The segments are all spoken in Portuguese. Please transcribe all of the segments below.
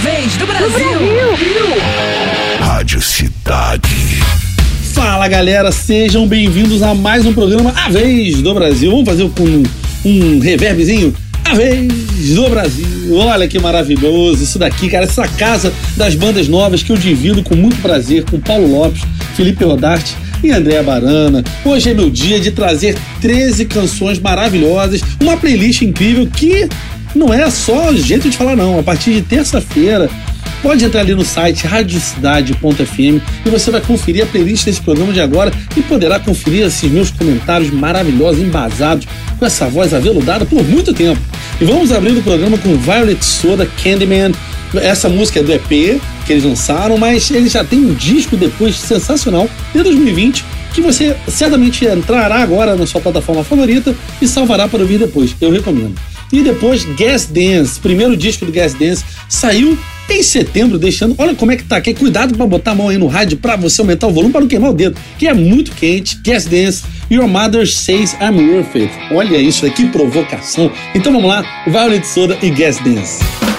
vez do Brasil. Brasil. Rádio Cidade. Fala galera, sejam bem-vindos a mais um programa A Vez do Brasil. Vamos fazer com um, um reverbzinho? A Vez do Brasil. Olha que maravilhoso isso daqui, cara. Essa casa das bandas novas que eu divido com muito prazer com Paulo Lopes, Felipe Rodarte e Andréa Barana. Hoje é meu dia de trazer 13 canções maravilhosas, uma playlist incrível que não é só jeito de falar, não. A partir de terça-feira, pode entrar ali no site radiocidade.fm e você vai conferir a playlist desse programa de agora e poderá conferir esses meus comentários maravilhosos, embasados, com essa voz aveludada por muito tempo. E vamos abrir o programa com Violet Soda, Candyman. Essa música é do EP que eles lançaram, mas eles já têm um disco depois sensacional de 2020 que você certamente entrará agora na sua plataforma favorita e salvará para ouvir depois. Eu recomendo. E depois Gas Dance, primeiro disco do Gas Dance, saiu em setembro, deixando. Olha como é que tá. Que cuidado para botar a mão aí no rádio para você aumentar o volume para não queimar o dedo, que é muito quente. Gas Dance, Your Mother Says I'm Worth It. Olha isso aqui, provocação. Então vamos lá, Violet Soda e Gas Dance.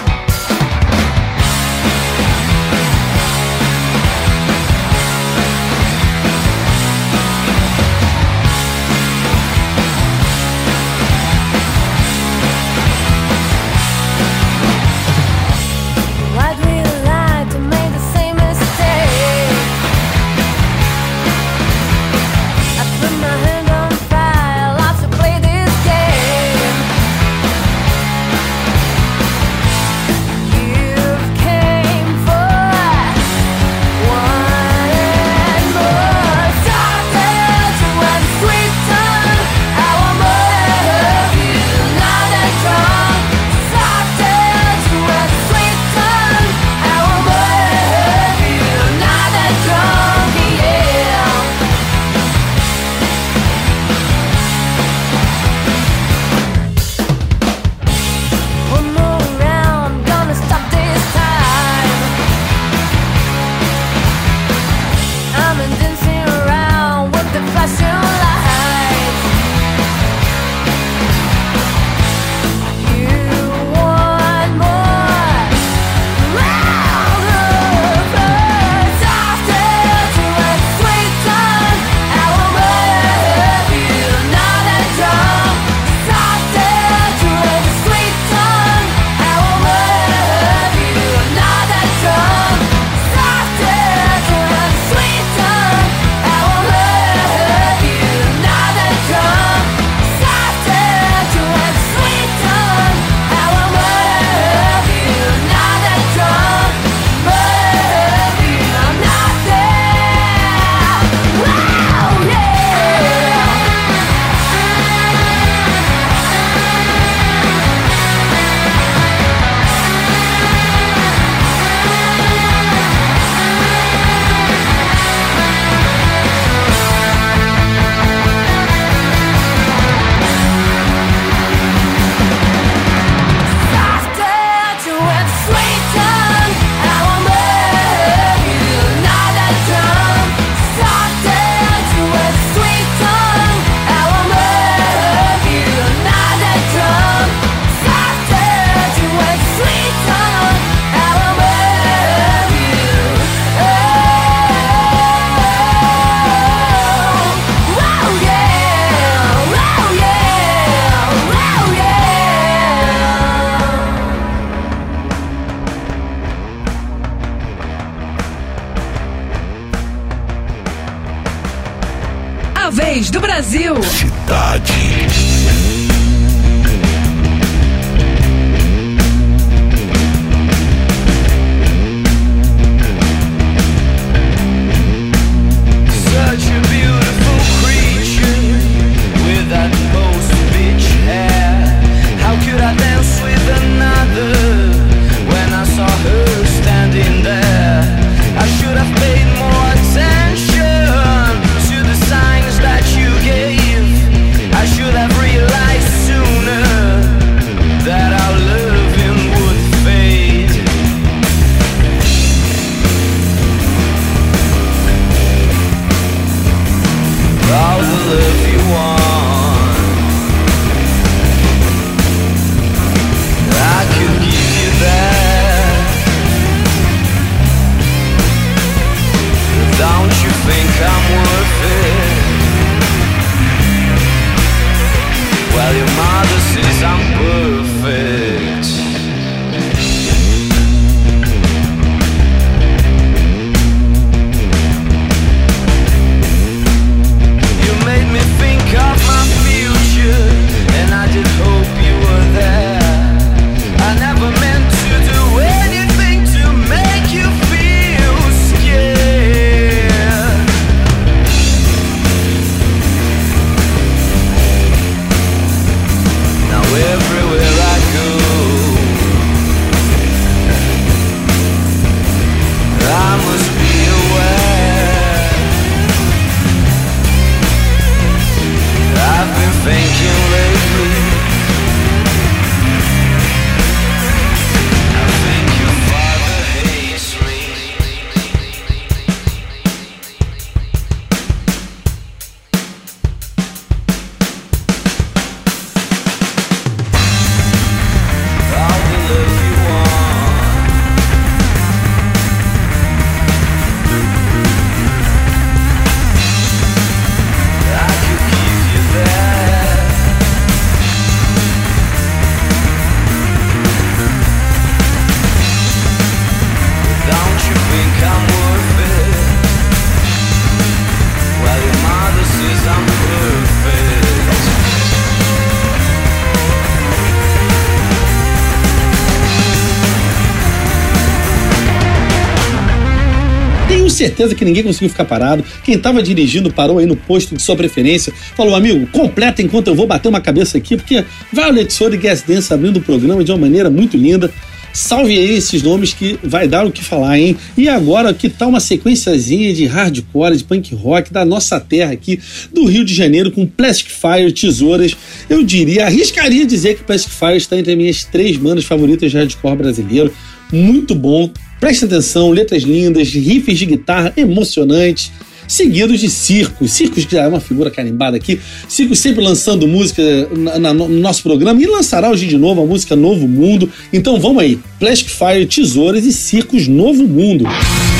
Certeza que ninguém conseguiu ficar parado. Quem tava dirigindo parou aí no posto de sua preferência. Falou, amigo, completa enquanto eu vou bater uma cabeça aqui, porque Violet Soul e Gas Dance abrindo o programa de uma maneira muito linda. Salve aí esses nomes que vai dar o que falar, hein? E agora, que tal uma sequenciazinha de hardcore, de punk rock da nossa terra aqui, do Rio de Janeiro, com Plastic Fire, Tesouras. Eu diria, arriscaria dizer que Plastic Fire está entre as minhas três bandas favoritas de hardcore brasileiro. Muito bom. Preste atenção, letras lindas, riffs de guitarra emocionantes seguidos de Circos. Circos que já é uma figura carimbada aqui. Circos sempre lançando música na, na, no nosso programa e lançará hoje de novo a música Novo Mundo. Então vamos aí, Plastic Fire, Tesouras e Circos Novo Mundo. O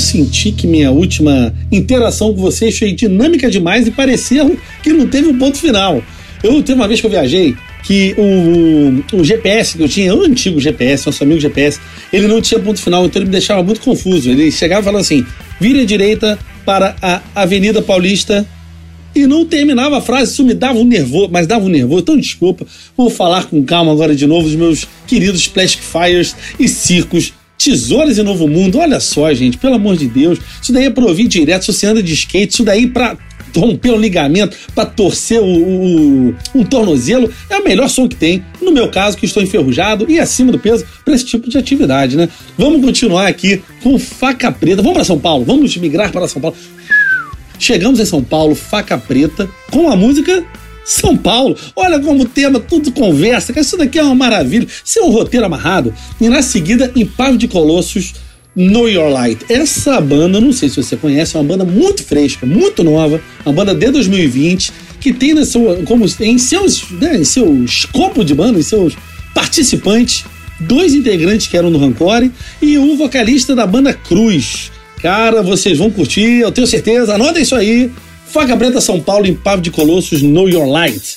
senti que minha última interação com vocês foi dinâmica demais e parecia que não teve um ponto final. Eu teve uma vez que eu viajei que o, o, GPS que eu tinha, o antigo GPS, nosso amigo GPS, ele não tinha ponto final, então ele me deixava muito confuso. Ele chegava falando assim: vire à direita para a Avenida Paulista e não terminava a frase, isso me dava um nervoso, mas dava um nervoso, então desculpa, vou falar com calma agora de novo dos meus queridos Plastic Fires e circos, tesouras e novo mundo, olha só gente, pelo amor de Deus, isso daí é pra ouvir direto, se você anda de skate, isso daí pra romper um ligamento, pra torcer o, o, um tornozelo, é o melhor som que tem, no meu caso que estou enferrujado e acima do peso para esse tipo de atividade, né? Vamos continuar aqui com faca preta, vamos para São Paulo, vamos migrar para São Paulo, Chegamos em São Paulo, faca preta, com a música São Paulo. Olha como o tema tudo conversa, isso daqui é uma maravilha. Isso é um roteiro amarrado. E na seguida, em Pavo de Colossos, Know Your Light. Essa banda, não sei se você conhece, é uma banda muito fresca, muito nova, uma banda de 2020, que tem na sua, como, em, seus, né, em seu escopo de banda, em seus participantes, dois integrantes que eram do Rancore e o vocalista da banda Cruz. Cara, vocês vão curtir, eu tenho certeza. Anota isso aí. Faca Preta São Paulo em Pavo de Colossos, Know Your Light.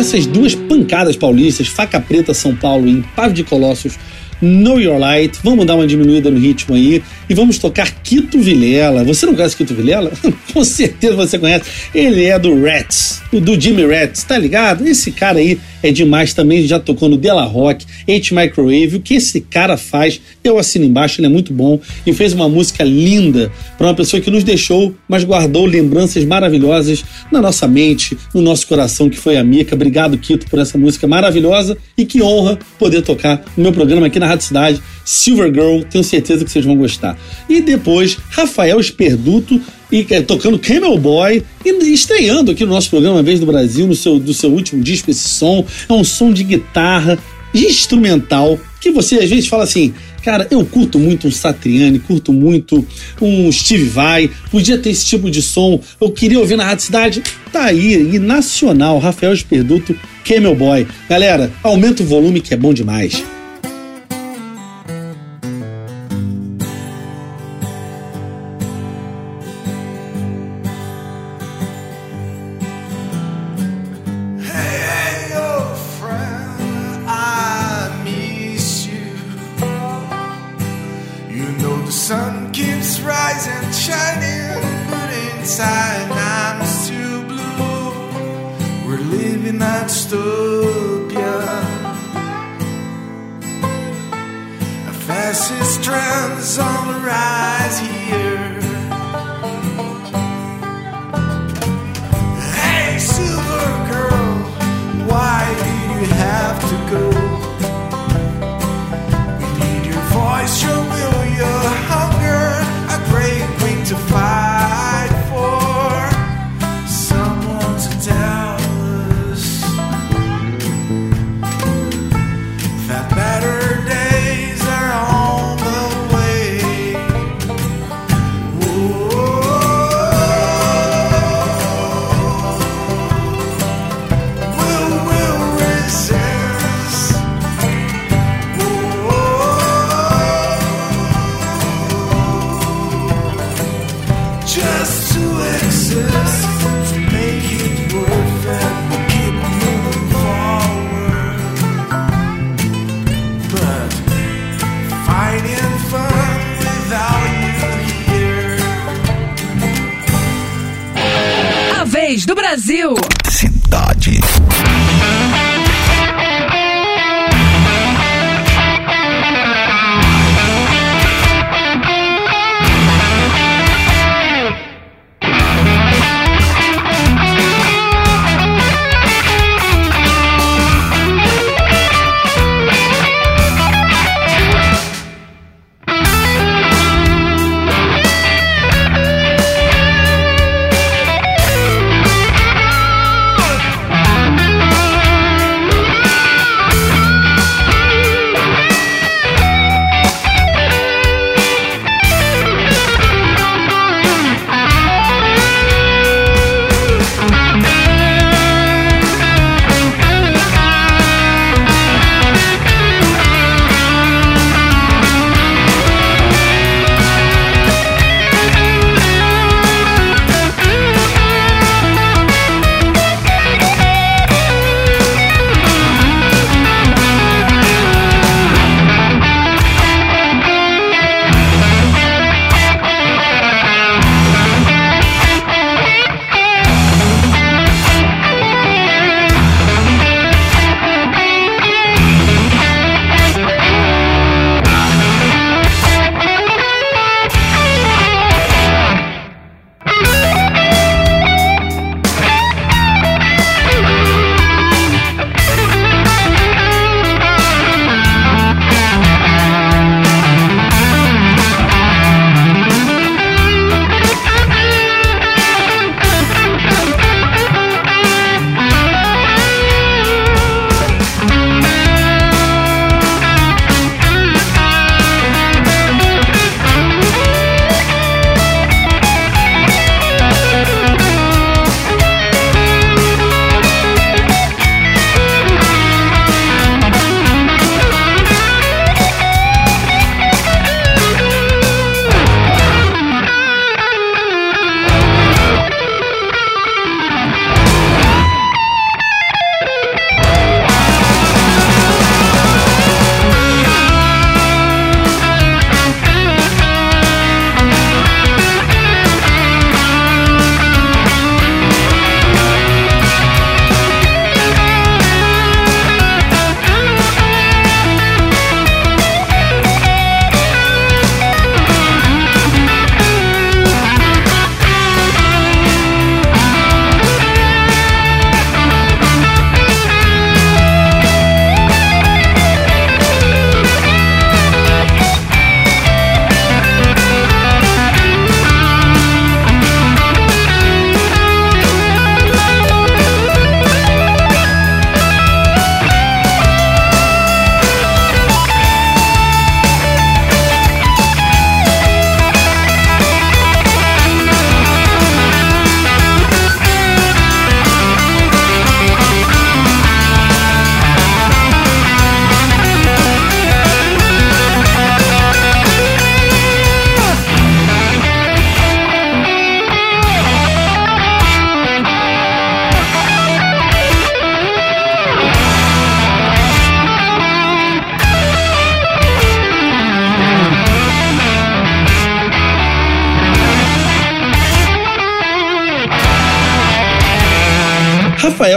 Dessas duas pancadas paulistas, Faca Preta São Paulo e Impave de Colossos, Know Your Light. Vamos dar uma diminuída no ritmo aí e vamos tocar Quito Vilela. Você não conhece Quito Vilela? Com certeza você conhece. Ele é do Rats, do Jimmy Rats, tá ligado? Esse cara aí é demais também, já tocou no Della Rock, H Microwave. O que esse cara faz, eu assino embaixo, ele é muito bom e fez uma música linda para uma pessoa que nos deixou, mas guardou lembranças maravilhosas na nossa mente, no nosso coração, que foi a Mica. Obrigado, Quito, por essa música maravilhosa e que honra poder tocar no meu programa aqui na Rádio Cidade, Silver Girl. Tenho certeza que vocês vão gostar. E depois, Rafael Esperduto e é, tocando Camel Boy e estreando aqui no nosso programa Vez do Brasil, no seu, do seu último disco, esse som. É um som de guitarra instrumental que você às vezes fala assim, cara, eu curto muito um Satriani, curto muito um Steve Vai, podia ter esse tipo de som, eu queria ouvir na Rádio Cidade, tá aí, e nacional, Rafael Esperduto, Camel Boy. Galera, aumenta o volume que é bom demais. Do Brasil. Cidade.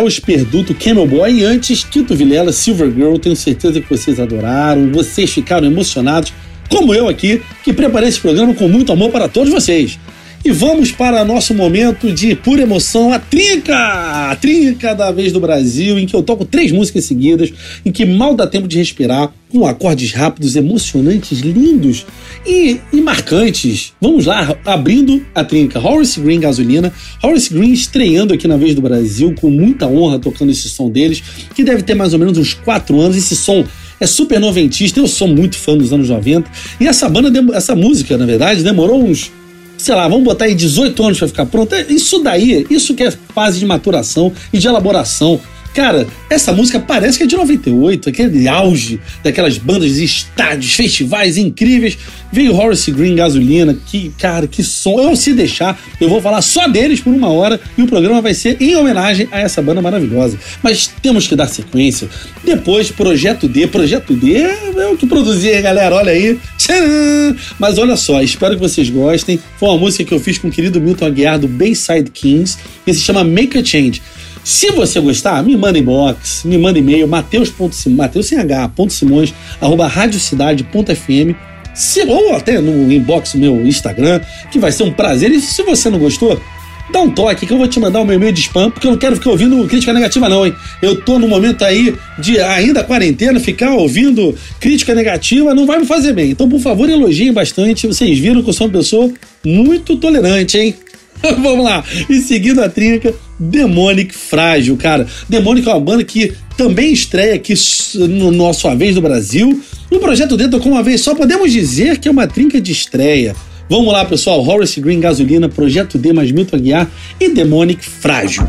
Rafael Esperduto, Camel Boy e antes Tito Vilela, Silver Girl. Tenho certeza que vocês adoraram, vocês ficaram emocionados, como eu aqui, que preparei esse programa com muito amor para todos vocês. E vamos para nosso momento de pura emoção, a trinca! A trinca da vez do Brasil, em que eu toco três músicas seguidas, em que mal dá tempo de respirar, com acordes rápidos, emocionantes, lindos e, e marcantes. Vamos lá, abrindo a trinca. Horace Green Gasolina. Horace Green estreando aqui na vez do Brasil, com muita honra tocando esse som deles, que deve ter mais ou menos uns quatro anos. Esse som é super noventista, eu sou muito fã dos anos 90. E essa banda, essa música, na verdade, demorou uns sei lá, vamos botar aí 18 anos para ficar pronto. Isso daí, isso que é fase de maturação e de elaboração. Cara, essa música parece que é de 98, aquele auge daquelas bandas de estádios, festivais incríveis. Veio Horace Green Gasolina, que, cara, que som. Eu, se deixar, eu vou falar só deles por uma hora e o programa vai ser em homenagem a essa banda maravilhosa. Mas temos que dar sequência. Depois, Projeto D. Projeto D é o que produzia, galera. Olha aí. Tcharam! Mas olha só, espero que vocês gostem. Foi uma música que eu fiz com o querido Milton Aguiar do Bayside Kings, que se chama Make a Change. Se você gostar, me manda inbox, me manda e-mail, mateus.simões, radiocidade.fm, ou até no inbox do meu Instagram, que vai ser um prazer. E se você não gostou, dá um toque que eu vou te mandar o meu e-mail de spam, porque eu não quero ficar ouvindo crítica negativa, não, hein? Eu tô no momento aí de ainda quarentena, ficar ouvindo crítica negativa não vai me fazer bem. Então, por favor, elogiem bastante. Vocês viram que eu sou uma pessoa muito tolerante, hein? Vamos lá. E seguindo a trinca, Demonic Frágil, cara. Demonic é uma banda que também estreia aqui no nosso A Vez do Brasil. No projeto dentro com uma vez só, podemos dizer que é uma trinca de estreia. Vamos lá, pessoal. Horace Green Gasolina, Projeto D mais Milton Aguiar e Demonic Frágil.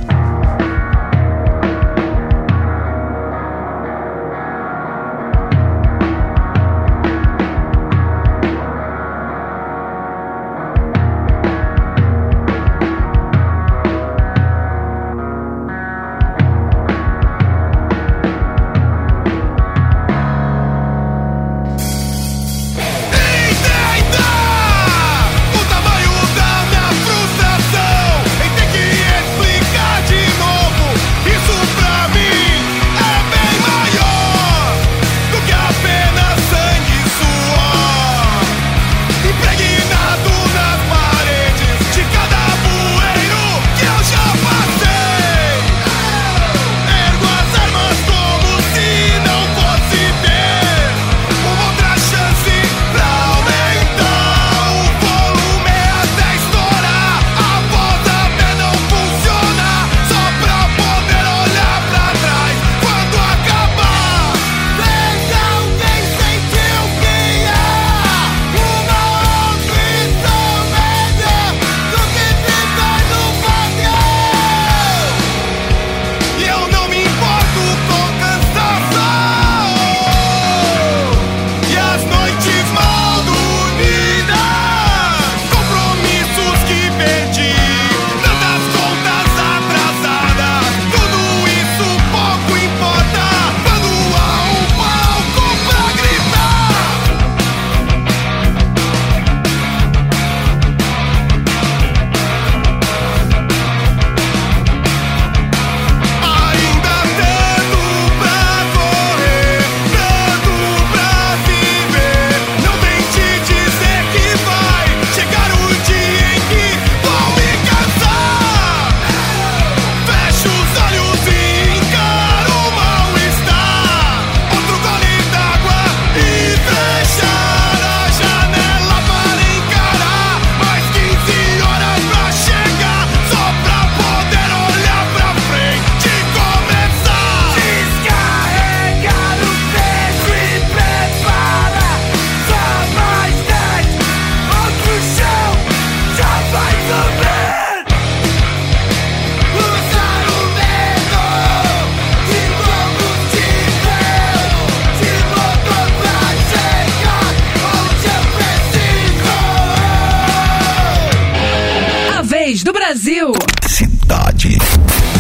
Brasil. Cidade.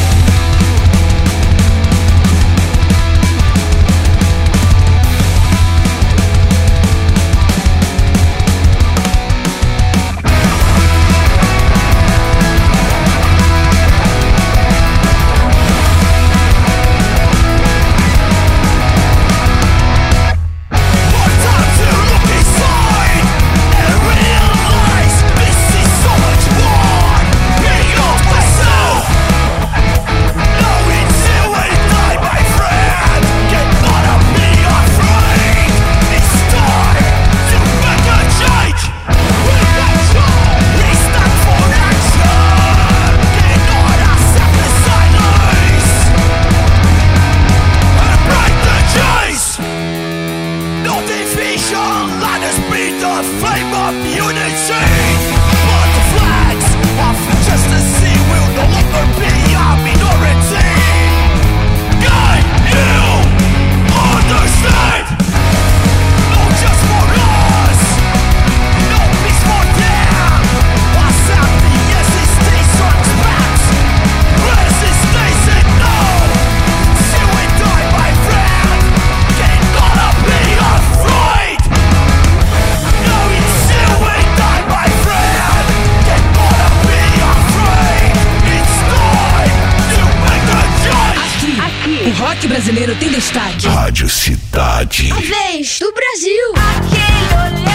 Brasileiro tem destaque. Rádio Cidade. A vez do Brasil. Aquele olhar.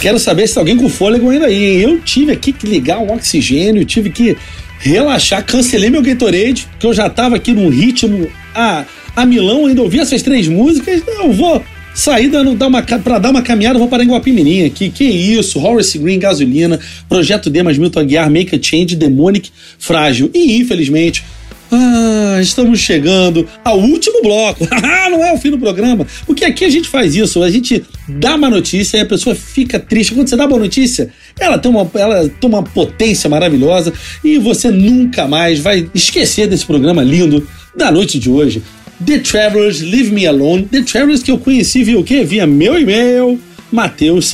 Quero saber se alguém com fôlego ainda aí. Eu tive aqui que ligar um oxigênio, tive que relaxar, cancelei meu Gatorade, porque eu já tava aqui num ritmo a, a Milão, ainda ouvi essas três músicas. Eu vou sair dando, dar uma, pra dar uma caminhada, vou parar em Guapimirim aqui. Que isso, Horace Green, Gasolina, Projeto Demas, Milton Aguiar, Make a Change, Demonic, Frágil. E infelizmente ah, estamos chegando ao último bloco. Ah, não é o fim do programa. Porque aqui a gente faz isso, a gente dá uma notícia e a pessoa fica triste. Quando você dá uma notícia, ela tem uma, ela toma uma potência maravilhosa e você nunca mais vai esquecer desse programa lindo da noite de hoje. The Travelers Leave Me Alone. The Travelers que eu conheci via o quê? Via meu e-mail, mateus,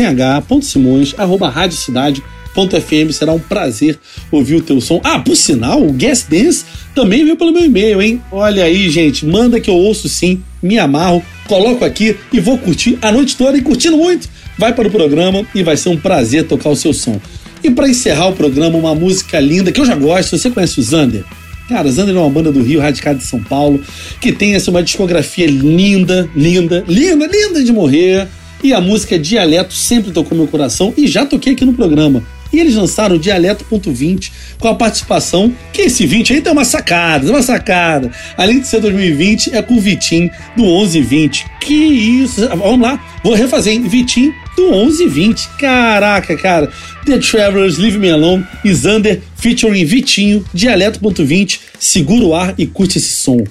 sem h, ponto simões, arroba rádio cidade FM. Será um prazer ouvir o teu som. Ah, por sinal, o Guest Dance também veio pelo meu e-mail, hein? Olha aí, gente, manda que eu ouço sim, me amarro, coloco aqui e vou curtir a noite toda e curtindo muito. Vai para o programa e vai ser um prazer tocar o seu som. E para encerrar o programa, uma música linda que eu já gosto. Você conhece o Zander? Cara, Zander é uma banda do Rio, radicada de São Paulo, que tem essa uma discografia linda, linda, linda, linda de morrer. E a música Dialeto sempre tocou meu coração e já toquei aqui no programa. E eles lançaram o Dialeto.20 com a participação, que esse 20 aí tem uma sacada, uma sacada. Além de ser 2020, é com o Vitim do 1120. Que isso! Vamos lá, vou refazer, hein? Vitim do 1120. Caraca, cara. The Travelers, Leave Me Alone e Xander featuring Vitinho, Dialeto.20. Segura o ar e curte esse som.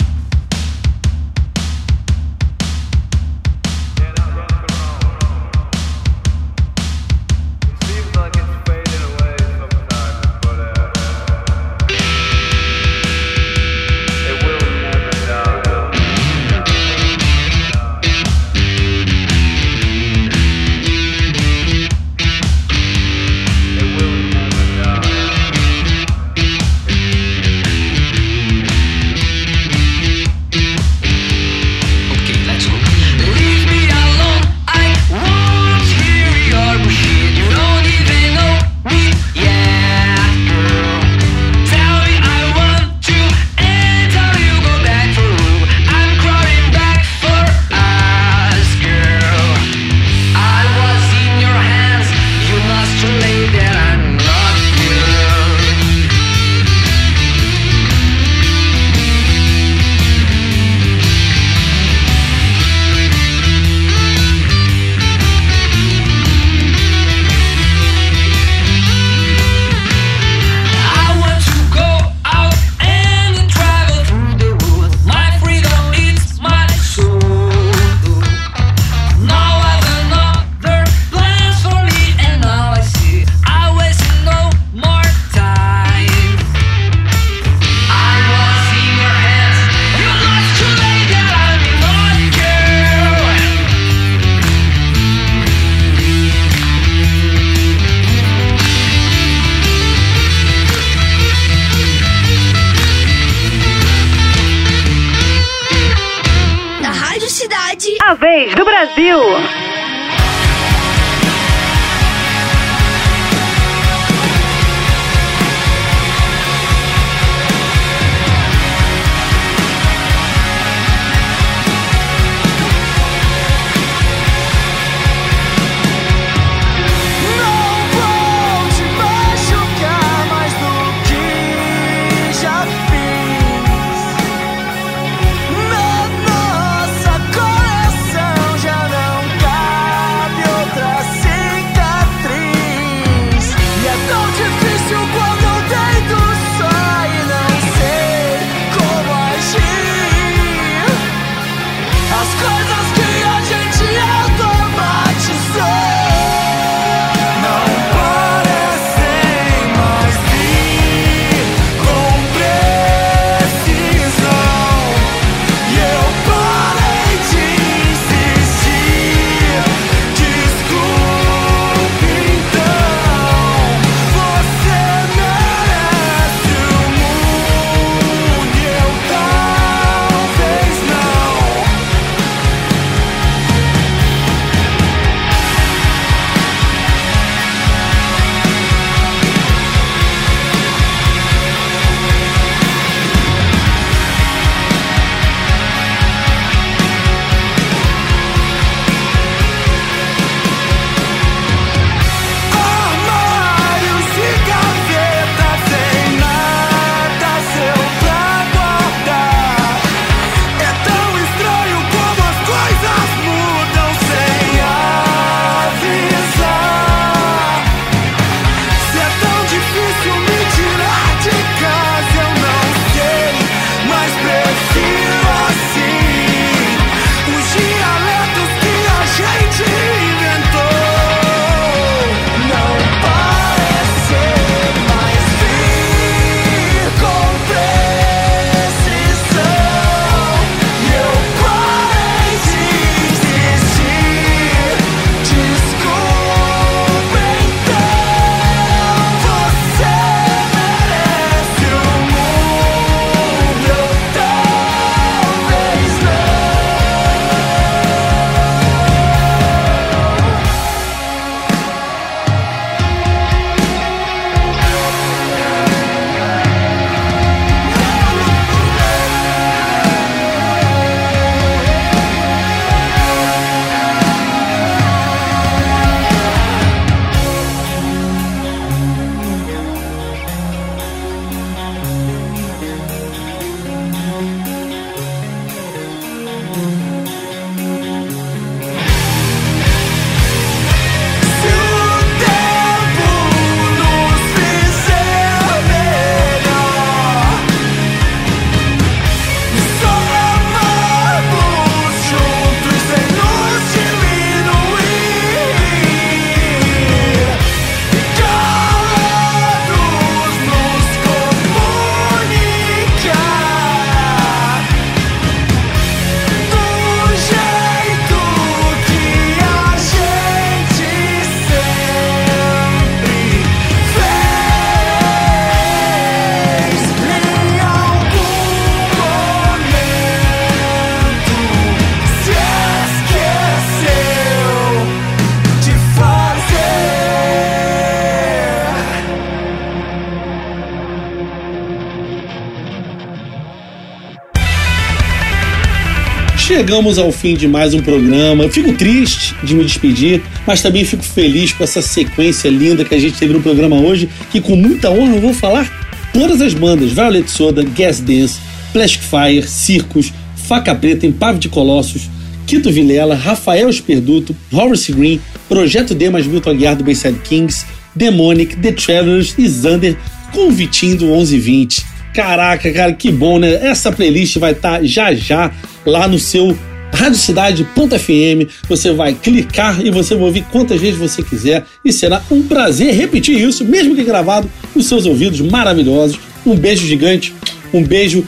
Chegamos ao fim de mais um programa. Eu fico triste de me despedir, mas também fico feliz com essa sequência linda que a gente teve no programa hoje, que com muita honra eu vou falar todas as bandas: Violet Soda, Gas Dance, Plastic Fire, Circus, Faca Preta, Empave de Colossos, Quito Vilela, Rafael Esperduto, Horace Green, Projeto D mais Milton Aguiar do Bayside Kings, Demonic, The Travelers e Xander com o Vitinho do 1120. Caraca, cara, que bom, né? Essa playlist vai estar já já lá no seu radiocidade.fm. Você vai clicar e você vai ouvir quantas vezes você quiser e será um prazer repetir isso, mesmo que gravado nos seus ouvidos maravilhosos. Um beijo gigante, um beijo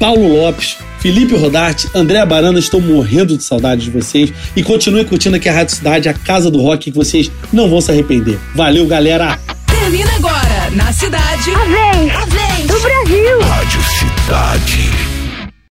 Paulo Lopes, Felipe Rodarte, André Barana, estou morrendo de saudade de vocês e continue curtindo aqui a Rádio Cidade, a casa do rock que vocês não vão se arrepender. Valeu, galera! Termina agora, na cidade. A vez do Brasil. Rádio Cidade.